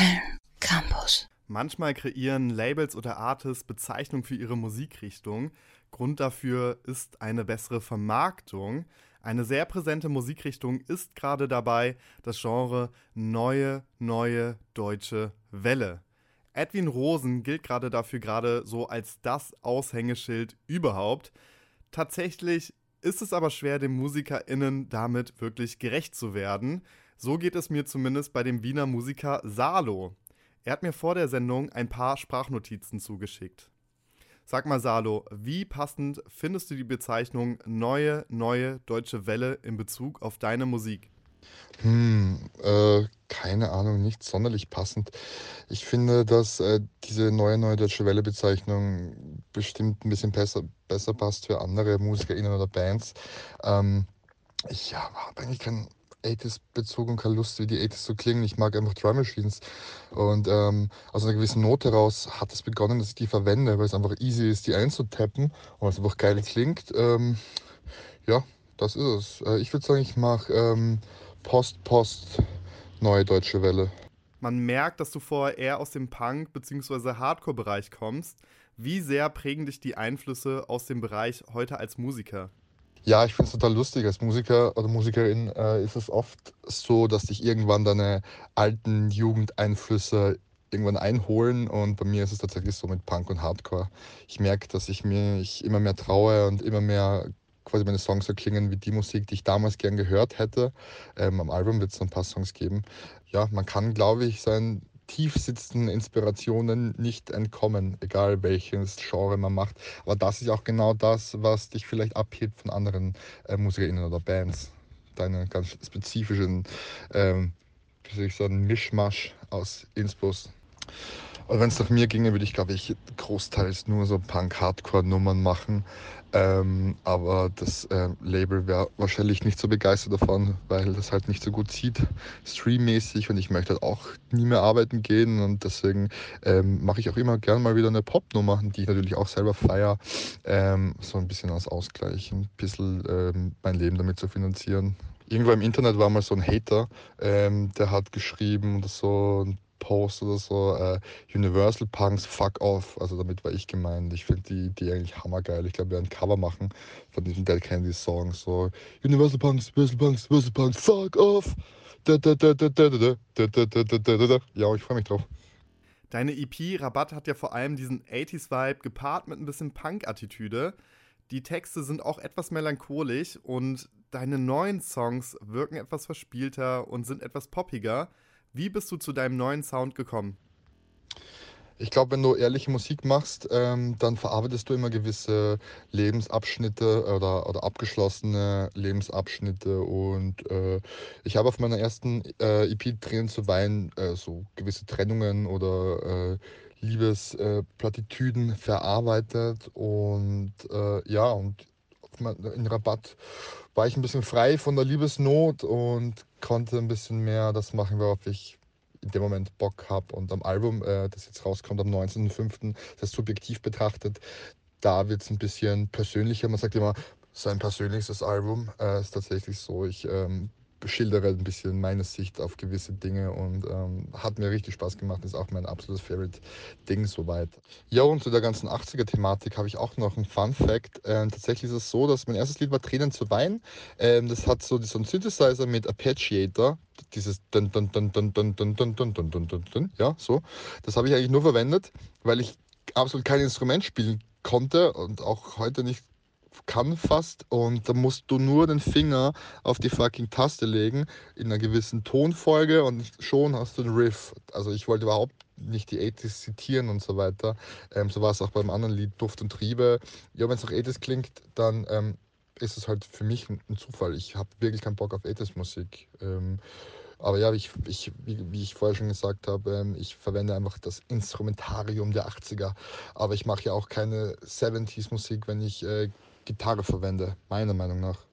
Film Campus. Manchmal kreieren Labels oder Artists Bezeichnungen für ihre Musikrichtung. Grund dafür ist eine bessere Vermarktung. Eine sehr präsente Musikrichtung ist gerade dabei das Genre Neue, Neue Deutsche Welle. Edwin Rosen gilt gerade dafür gerade so als das Aushängeschild überhaupt. Tatsächlich ist es aber schwer, den MusikerInnen damit wirklich gerecht zu werden. So geht es mir zumindest bei dem Wiener Musiker Salo. Er hat mir vor der Sendung ein paar Sprachnotizen zugeschickt. Sag mal, Salo, wie passend findest du die Bezeichnung neue, neue deutsche Welle in Bezug auf deine Musik? Hm, äh, keine Ahnung, nicht sonderlich passend. Ich finde, dass äh, diese neue Neue Deutsche Welle-Bezeichnung bestimmt ein bisschen besser, besser passt für andere MusikerInnen oder Bands. Ähm, ich ja, habe eigentlich keinen 80s-Bezug und keine Lust, wie die 80s so klingen. Ich mag einfach Drum Machines. Und ähm, aus einer gewissen Note raus hat es begonnen, dass ich die verwende, weil es einfach easy ist, die einzutappen und es einfach geil klingt. Ähm, ja, das ist es. Äh, ich würde sagen, ich mache ähm, Post, Post, neue deutsche Welle. Man merkt, dass du vorher eher aus dem Punk- bzw. Hardcore-Bereich kommst. Wie sehr prägen dich die Einflüsse aus dem Bereich heute als Musiker? Ja, ich finde es total lustig. Als Musiker oder Musikerin äh, ist es oft so, dass dich irgendwann deine alten Jugendeinflüsse irgendwann einholen und bei mir ist es tatsächlich so mit Punk und Hardcore. Ich merke, dass ich mich immer mehr traue und immer mehr quasi meine Songs so klingen wie die Musik, die ich damals gern gehört hätte. Ähm, am Album wird es ein paar Songs geben. Ja, man kann, glaube ich, seinen tief sitzenden Inspirationen nicht entkommen, egal welches Genre man macht. Aber das ist auch genau das, was dich vielleicht abhebt von anderen äh, MusikerInnen oder Bands. Deine ganz spezifischen, ähm, wie soll ich sagen, Mischmasch aus Inspos. Und wenn es nach mir ginge, würde ich, glaube ich, großteils nur so Punk-Hardcore-Nummern machen. Ähm, aber das äh, Label wäre wahrscheinlich nicht so begeistert davon, weil das halt nicht so gut sieht, streammäßig. Und ich möchte halt auch nie mehr arbeiten gehen. Und deswegen ähm, mache ich auch immer gerne mal wieder eine Pop-Nummer, die ich natürlich auch selber feiere. Ähm, so ein bisschen als Ausgleich, ein bisschen ähm, mein Leben damit zu finanzieren. Irgendwo im Internet war mal so ein Hater, ähm, der hat geschrieben oder so, Post oder so, äh, Universal Punks Fuck Off. Also damit war ich gemeint. Ich finde die, die eigentlich hammergeil. Ich glaube, wir werden ein Cover machen von diesem Dead Candy Song. So Universal Punks, Universal Punks, Universal Punks, Fuck Off. Ja, ich freue mich drauf. Deine EP Rabatt hat ja vor allem diesen 80s-Vibe gepaart mit ein bisschen Punk-Attitüde. Die Texte sind auch etwas melancholisch und deine neuen Songs wirken etwas verspielter und sind etwas poppiger. Wie bist du zu deinem neuen Sound gekommen? Ich glaube, wenn du ehrliche Musik machst, ähm, dann verarbeitest du immer gewisse Lebensabschnitte oder, oder abgeschlossene Lebensabschnitte. Und äh, ich habe auf meiner ersten äh, EP Tränen zu weinen äh, so gewisse Trennungen oder äh, Liebesplattitüden verarbeitet. Und äh, ja, und in Rabatt war ich ein bisschen frei von der Liebesnot und konnte ein bisschen mehr das machen, worauf ich in dem Moment Bock habe. Und am Album, äh, das jetzt rauskommt am 19.05., das subjektiv betrachtet, da wird es ein bisschen persönlicher. Man sagt immer, sein persönlichstes Album. Äh, ist tatsächlich so. Ich ähm, schildere ein bisschen meine Sicht auf gewisse Dinge und ähm, hat mir richtig Spaß gemacht. Ist auch mein absolutes Favorite-Ding soweit. Ja, und zu der ganzen 80er-Thematik habe ich auch noch einen Fun-Fact. Ähm, tatsächlich ist es so, dass mein erstes Lied war Tränen zu weinen. Ähm, das hat so, so einen Synthesizer mit Arpeggiator. Dieses dun dun dun dun dun dun dun dun dun dun dun dun. Ja, so. Das habe ich eigentlich nur verwendet, weil ich absolut kein Instrument spielen konnte und auch heute nicht kann fast und da musst du nur den Finger auf die fucking Taste legen in einer gewissen Tonfolge und schon hast du den Riff. Also ich wollte überhaupt nicht die 80s zitieren und so weiter. Ähm, so war es auch beim anderen Lied Duft und Triebe. Ja, wenn es nach 80s klingt, dann ähm, ist es halt für mich ein, Zufall. Ich habe wirklich keinen Bock auf 80s Musik. Ähm, aber ja, ich, ich, wie, wie, ich vorher schon gesagt habe, ähm, ich verwende einfach das Instrumentarium der 80er. Aber ich mache ja auch keine 70s Musik, wenn ich äh, Gitarre verwende, meiner Meinung nach.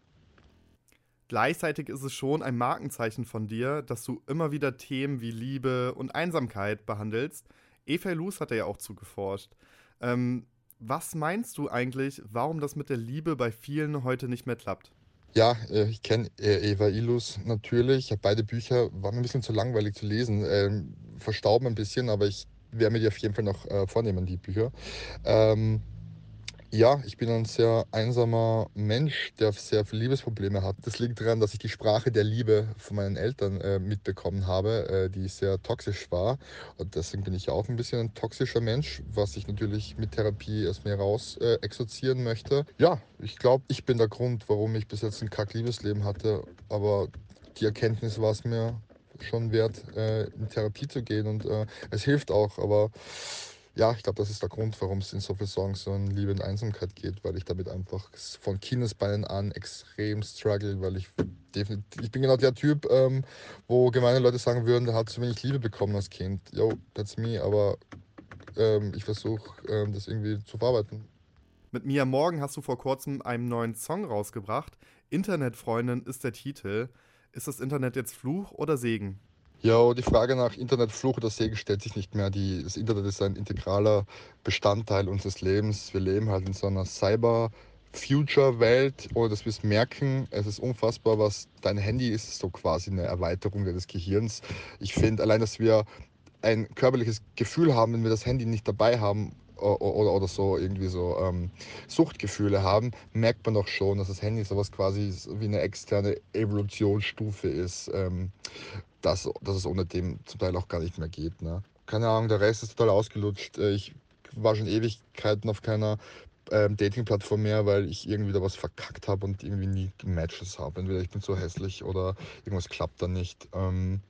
Gleichzeitig ist es schon ein Markenzeichen von dir, dass du immer wieder Themen wie Liebe und Einsamkeit behandelst. Eva Luz hat er ja auch zugeforscht. Ähm, was meinst du eigentlich, warum das mit der Liebe bei vielen heute nicht mehr klappt? Ja, äh, ich kenne äh, Eva Illus natürlich. Beide Bücher waren mir ein bisschen zu langweilig zu lesen, ähm, verstauben ein bisschen, aber ich werde mir die auf jeden Fall noch äh, vornehmen, die Bücher. Ähm, ja, ich bin ein sehr einsamer Mensch, der sehr viele Liebesprobleme hat. Das liegt daran, dass ich die Sprache der Liebe von meinen Eltern äh, mitbekommen habe, äh, die sehr toxisch war. Und deswegen bin ich auch ein bisschen ein toxischer Mensch, was ich natürlich mit Therapie erst mehr raus äh, exorzieren möchte. Ja, ich glaube, ich bin der Grund, warum ich bis jetzt ein kack Liebesleben hatte. Aber die Erkenntnis war es mir schon wert, äh, in Therapie zu gehen. Und äh, es hilft auch, aber ja, ich glaube, das ist der Grund, warum es in so vielen Songs so um Liebe und Einsamkeit geht, weil ich damit einfach von Kindesbeinen an extrem struggle, weil ich definitiv, ich bin genau der Typ, ähm, wo gemeine Leute sagen würden, der hat zu wenig Liebe bekommen als Kind. Yo, that's me, aber ähm, ich versuche ähm, das irgendwie zu verarbeiten. Mit Mia Morgen hast du vor kurzem einen neuen Song rausgebracht. Internetfreundin ist der Titel. Ist das Internet jetzt Fluch oder Segen? Ja, die Frage nach Internetfluch oder Segen stellt sich nicht mehr. Die, das Internet ist ein integraler Bestandteil unseres Lebens. Wir leben halt in so einer Cyber- Future-Welt, ohne dass wir es merken. Es ist unfassbar, was dein Handy ist, so quasi eine Erweiterung deines Gehirns. Ich finde, allein, dass wir ein körperliches Gefühl haben, wenn wir das Handy nicht dabei haben, oder, oder so irgendwie so ähm, Suchtgefühle haben, merkt man doch schon, dass das Handy sowas quasi wie eine externe Evolutionsstufe ist, ähm, dass, dass es ohne dem zum Teil auch gar nicht mehr geht. Ne? Keine Ahnung, der Rest ist total ausgelutscht. Äh, ich war schon Ewigkeiten auf keiner ähm, Dating-Plattform mehr, weil ich irgendwie da was verkackt habe und irgendwie nie Matches habe. Entweder ich bin so hässlich oder irgendwas klappt dann nicht. Ähm,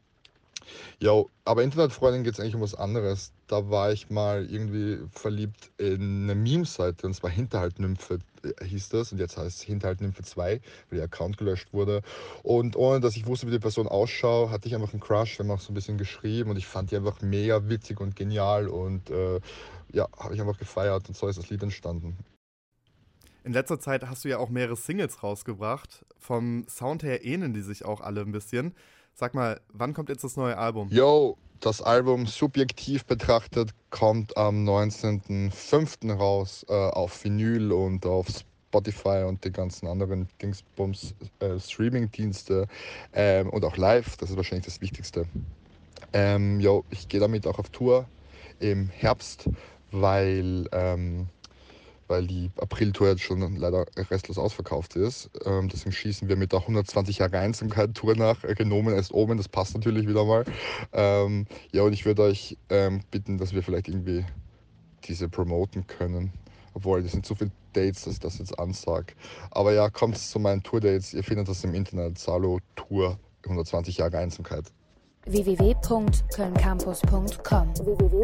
ja, aber Internetfreundin geht es eigentlich um was anderes. Da war ich mal irgendwie verliebt in eine Meme-Seite und zwar Hinterhaltnymphe äh, hieß das und jetzt heißt es Hinterhaltnymphe 2, weil der Account gelöscht wurde. Und ohne dass ich wusste, wie die Person ausschaut, hatte ich einfach einen Crush. Wir haben auch so ein bisschen geschrieben und ich fand die einfach mega witzig und genial und äh, ja, habe ich einfach gefeiert und so ist das Lied entstanden. In letzter Zeit hast du ja auch mehrere Singles rausgebracht. Vom Sound her ähneln die sich auch alle ein bisschen. Sag mal, wann kommt jetzt das neue Album? Yo, das Album subjektiv betrachtet kommt am 19.05. raus äh, auf Vinyl und auf Spotify und die ganzen anderen Dingsbums äh, Streaming-Dienste ähm, und auch live. Das ist wahrscheinlich das Wichtigste. Ähm, yo, ich gehe damit auch auf Tour im Herbst, weil ähm, weil die April-Tour jetzt schon leider restlos ausverkauft ist. Ähm, deswegen schießen wir mit der 120 Jahre Einsamkeit-Tour nach. Äh, genommen ist oben, das passt natürlich wieder mal. Ähm, ja, und ich würde euch ähm, bitten, dass wir vielleicht irgendwie diese promoten können. Obwohl, das sind so viele Dates, dass ich das jetzt ansage. Aber ja, kommt zu meinen Tour-Dates. Ihr findet das im Internet. Salo Tour 120 Jahre Einsamkeit www.kölncampus.com www